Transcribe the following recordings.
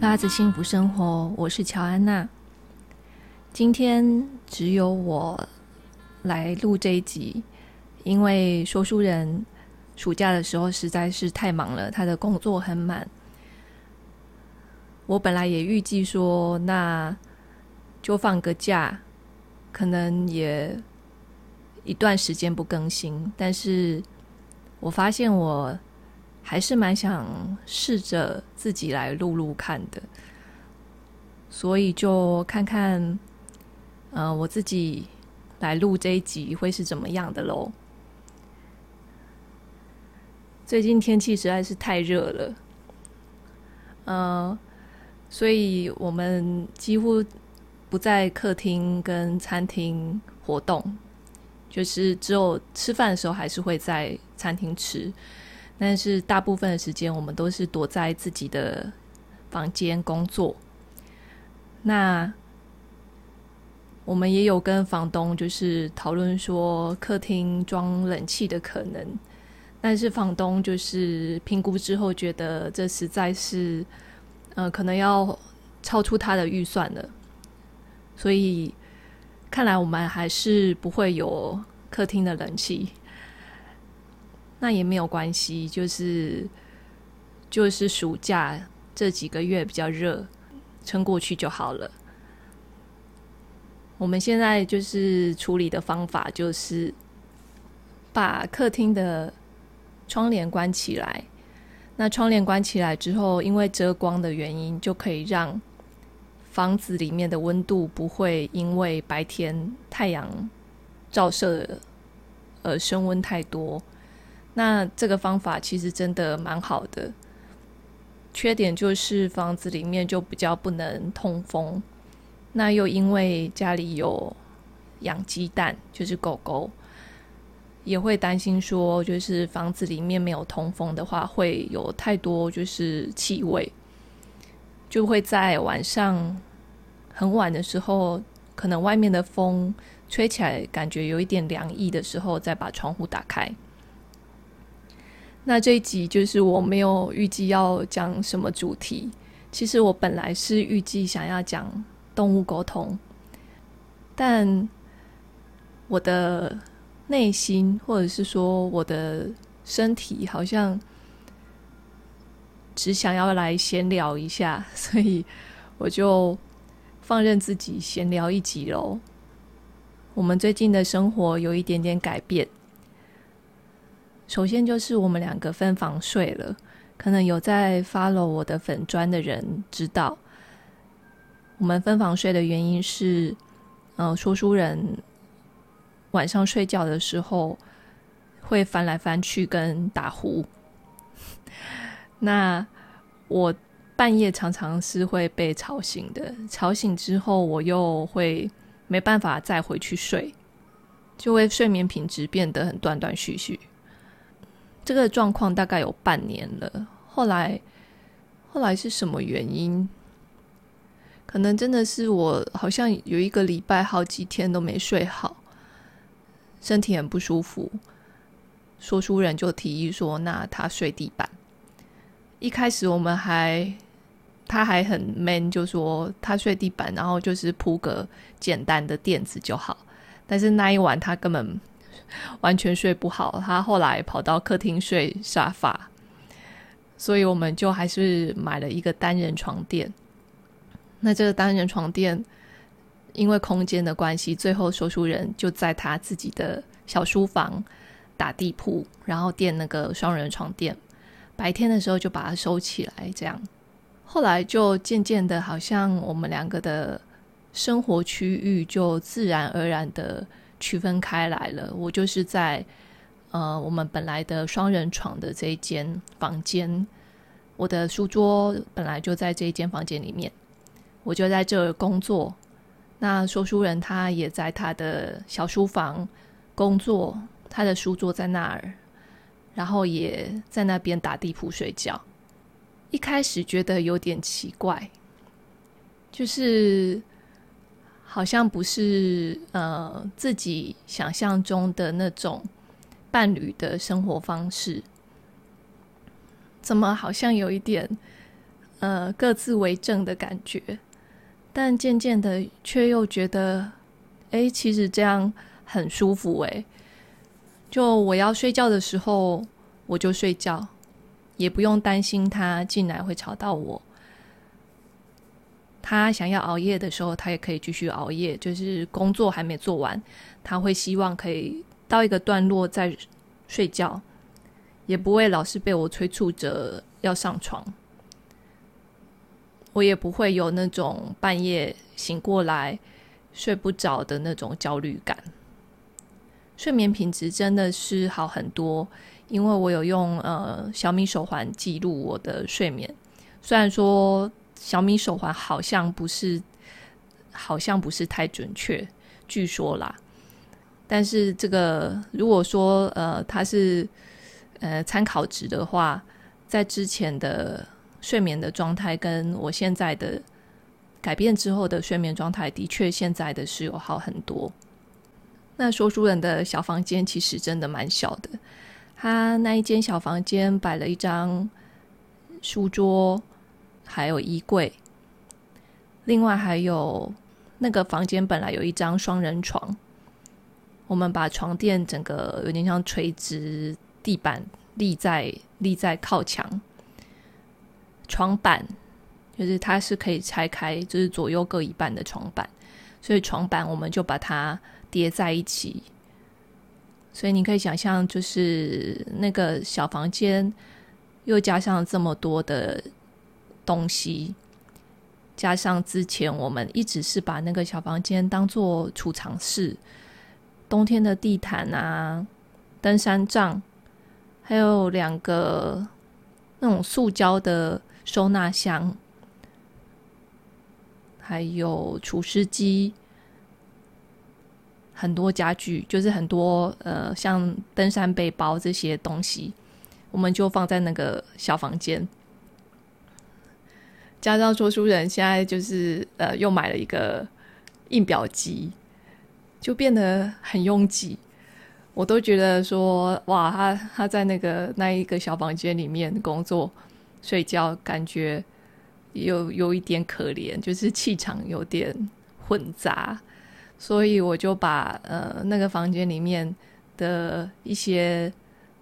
拉着幸福生活，我是乔安娜。今天只有我来录这一集，因为说书人暑假的时候实在是太忙了，他的工作很满。我本来也预计说，那就放个假，可能也一段时间不更新，但是我发现我。还是蛮想试着自己来录录看的，所以就看看，呃，我自己来录这一集会是怎么样的喽。最近天气实在是太热了，呃，所以我们几乎不在客厅跟餐厅活动，就是只有吃饭的时候还是会在餐厅吃。但是大部分的时间，我们都是躲在自己的房间工作。那我们也有跟房东就是讨论说，客厅装冷气的可能。但是房东就是评估之后，觉得这实在是，呃，可能要超出他的预算了。所以看来我们还是不会有客厅的冷气。那也没有关系，就是就是暑假这几个月比较热，撑过去就好了。我们现在就是处理的方法，就是把客厅的窗帘关起来。那窗帘关起来之后，因为遮光的原因，就可以让房子里面的温度不会因为白天太阳照射而升温太多。那这个方法其实真的蛮好的，缺点就是房子里面就比较不能通风。那又因为家里有养鸡蛋，就是狗狗，也会担心说，就是房子里面没有通风的话，会有太多就是气味，就会在晚上很晚的时候，可能外面的风吹起来，感觉有一点凉意的时候，再把窗户打开。那这一集就是我没有预计要讲什么主题。其实我本来是预计想要讲动物沟通，但我的内心或者是说我的身体好像只想要来闲聊一下，所以我就放任自己闲聊一集喽。我们最近的生活有一点点改变。首先就是我们两个分房睡了，可能有在 follow 我的粉专的人知道，我们分房睡的原因是，呃，说书人晚上睡觉的时候会翻来翻去跟打呼，那我半夜常常是会被吵醒的，吵醒之后我又会没办法再回去睡，就会睡眠品质变得很断断续续。这个状况大概有半年了，后来，后来是什么原因？可能真的是我好像有一个礼拜好几天都没睡好，身体很不舒服。说书人就提议说：“那他睡地板。”一开始我们还，他还很 man，就说他睡地板，然后就是铺个简单的垫子就好。但是那一晚他根本。完全睡不好，他后来跑到客厅睡沙发，所以我们就还是买了一个单人床垫。那这个单人床垫因为空间的关系，最后说书人就在他自己的小书房打地铺，然后垫那个双人床垫。白天的时候就把它收起来，这样。后来就渐渐的，好像我们两个的生活区域就自然而然的。区分开来了，我就是在呃我们本来的双人床的这一间房间，我的书桌本来就在这一间房间里面，我就在这儿工作。那说书人他也在他的小书房工作，他的书桌在那儿，然后也在那边打地铺睡觉。一开始觉得有点奇怪，就是。好像不是呃自己想象中的那种伴侣的生活方式，怎么好像有一点呃各自为政的感觉，但渐渐的却又觉得，哎，其实这样很舒服哎。就我要睡觉的时候，我就睡觉，也不用担心他进来会吵到我。他想要熬夜的时候，他也可以继续熬夜，就是工作还没做完，他会希望可以到一个段落再睡觉，也不会老是被我催促着要上床。我也不会有那种半夜醒过来睡不着的那种焦虑感。睡眠品质真的是好很多，因为我有用呃小米手环记录我的睡眠。虽然说小米手环好像不是，好像不是太准确，据说啦。但是这个如果说呃它是呃参考值的话，在之前的睡眠的状态跟我现在的改变之后的睡眠状态，的确现在的是有好很多。那说书人的小房间其实真的蛮小的，他那一间小房间摆了一张书桌，还有衣柜，另外还有那个房间本来有一张双人床，我们把床垫整个有点像垂直，地板立在立在靠墙，床板就是它是可以拆开，就是左右各一半的床板，所以床板我们就把它。叠在一起，所以你可以想象，就是那个小房间，又加上这么多的东西，加上之前我们一直是把那个小房间当做储藏室，冬天的地毯啊、登山杖，还有两个那种塑胶的收纳箱，还有除湿机。很多家具，就是很多呃，像登山背包这些东西，我们就放在那个小房间。加上说书人现在就是呃，又买了一个印表机，就变得很拥挤。我都觉得说，哇，他他在那个那一个小房间里面工作睡觉，感觉有有一点可怜，就是气场有点混杂。所以我就把呃那个房间里面的一些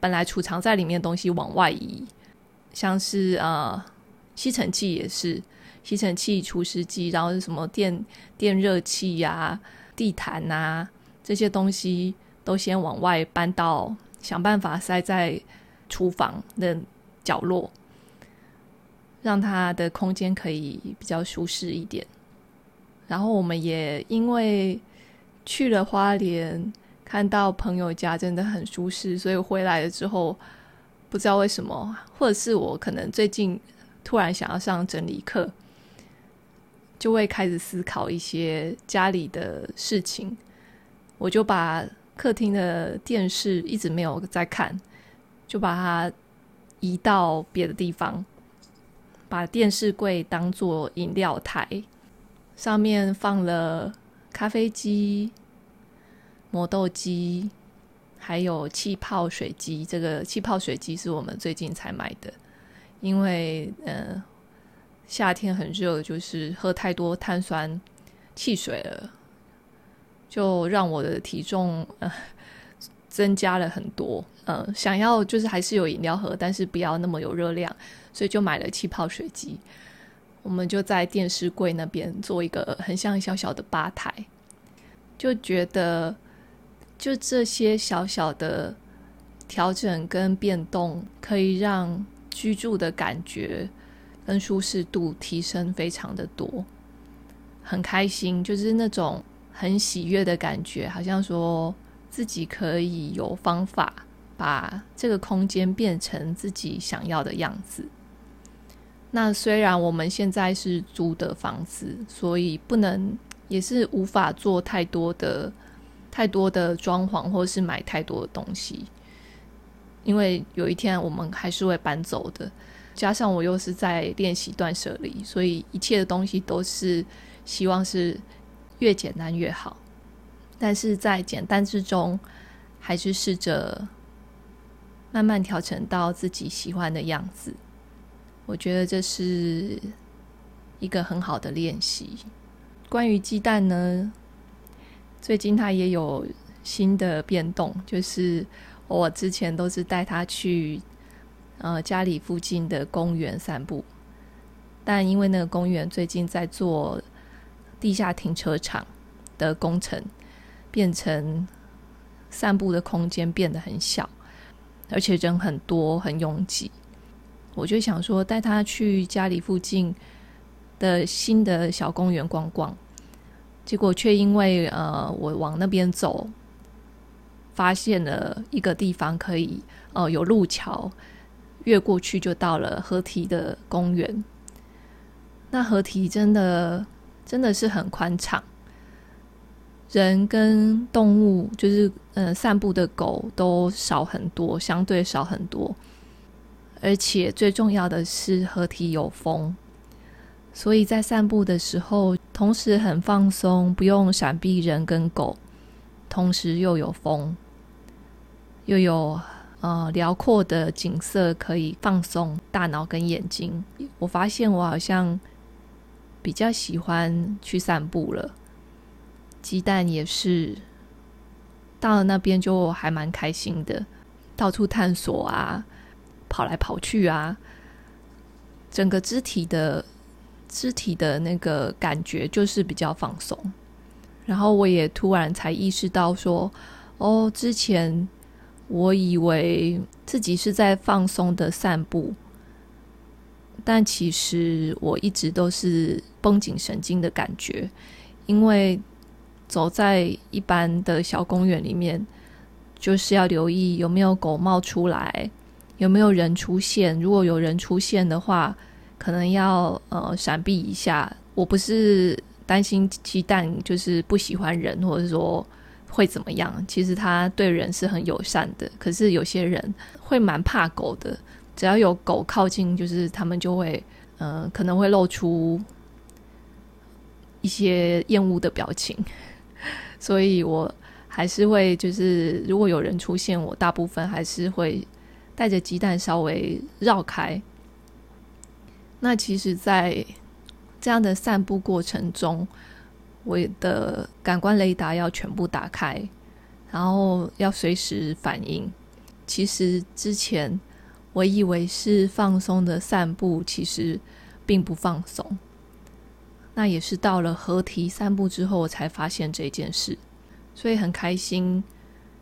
本来储藏在里面的东西往外移，像是呃吸尘器也是吸尘器、除湿机，然后是什么电电热器呀、地毯、啊、这些东西都先往外搬到，想办法塞在厨房的角落，让它的空间可以比较舒适一点。然后我们也因为去了花莲，看到朋友家真的很舒适，所以回来了之后，不知道为什么，或者是我可能最近突然想要上整理课，就会开始思考一些家里的事情。我就把客厅的电视一直没有在看，就把它移到别的地方，把电视柜当做饮料台。上面放了咖啡机、磨豆机，还有气泡水机。这个气泡水机是我们最近才买的，因为呃夏天很热，就是喝太多碳酸汽水了，就让我的体重呃增加了很多。呃，想要就是还是有饮料喝，但是不要那么有热量，所以就买了气泡水机。我们就在电视柜那边做一个很像小小的吧台，就觉得就这些小小的调整跟变动，可以让居住的感觉跟舒适度提升非常的多，很开心，就是那种很喜悦的感觉，好像说自己可以有方法把这个空间变成自己想要的样子。那虽然我们现在是租的房子，所以不能也是无法做太多的太多的装潢，或是买太多的东西，因为有一天我们还是会搬走的。加上我又是在练习断舍离，所以一切的东西都是希望是越简单越好。但是在简单之中，还是试着慢慢调整到自己喜欢的样子。我觉得这是一个很好的练习。关于鸡蛋呢，最近它也有新的变动，就是我之前都是带他去呃家里附近的公园散步，但因为那个公园最近在做地下停车场的工程，变成散步的空间变得很小，而且人很多，很拥挤。我就想说，带他去家里附近的新的小公园逛逛，结果却因为呃，我往那边走，发现了一个地方可以呃有路桥，越过去就到了河堤的公园。那河堤真的真的是很宽敞，人跟动物就是呃散步的狗都少很多，相对少很多。而且最重要的是，河堤有风，所以在散步的时候，同时很放松，不用闪避人跟狗，同时又有风，又有呃辽阔的景色可以放松大脑跟眼睛。我发现我好像比较喜欢去散步了，鸡蛋也是到了那边就还蛮开心的，到处探索啊。跑来跑去啊，整个肢体的肢体的那个感觉就是比较放松。然后我也突然才意识到说，哦，之前我以为自己是在放松的散步，但其实我一直都是绷紧神经的感觉，因为走在一般的小公园里面，就是要留意有没有狗冒出来。有没有人出现？如果有人出现的话，可能要呃闪避一下。我不是担心鸡蛋就是不喜欢人，或者说会怎么样。其实它对人是很友善的。可是有些人会蛮怕狗的，只要有狗靠近，就是他们就会呃可能会露出一些厌恶的表情。所以我还是会就是如果有人出现，我大部分还是会。带着鸡蛋稍微绕开。那其实，在这样的散步过程中，我的感官雷达要全部打开，然后要随时反应。其实之前我以为是放松的散步，其实并不放松。那也是到了合体散步之后，我才发现这件事，所以很开心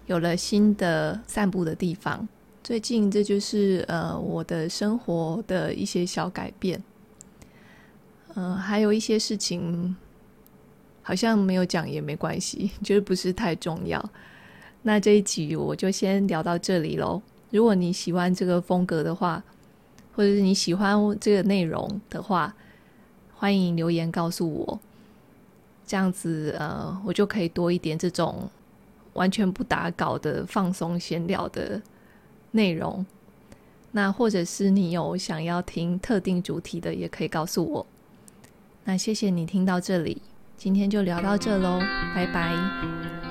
有了新的散步的地方。最近这就是呃我的生活的一些小改变，嗯、还有一些事情好像没有讲也没关系，就是不是太重要。那这一集我就先聊到这里喽。如果你喜欢这个风格的话，或者是你喜欢这个内容的话，欢迎留言告诉我，这样子呃我就可以多一点这种完全不打稿的放松闲聊的。内容，那或者是你有想要听特定主题的，也可以告诉我。那谢谢你听到这里，今天就聊到这喽，拜拜。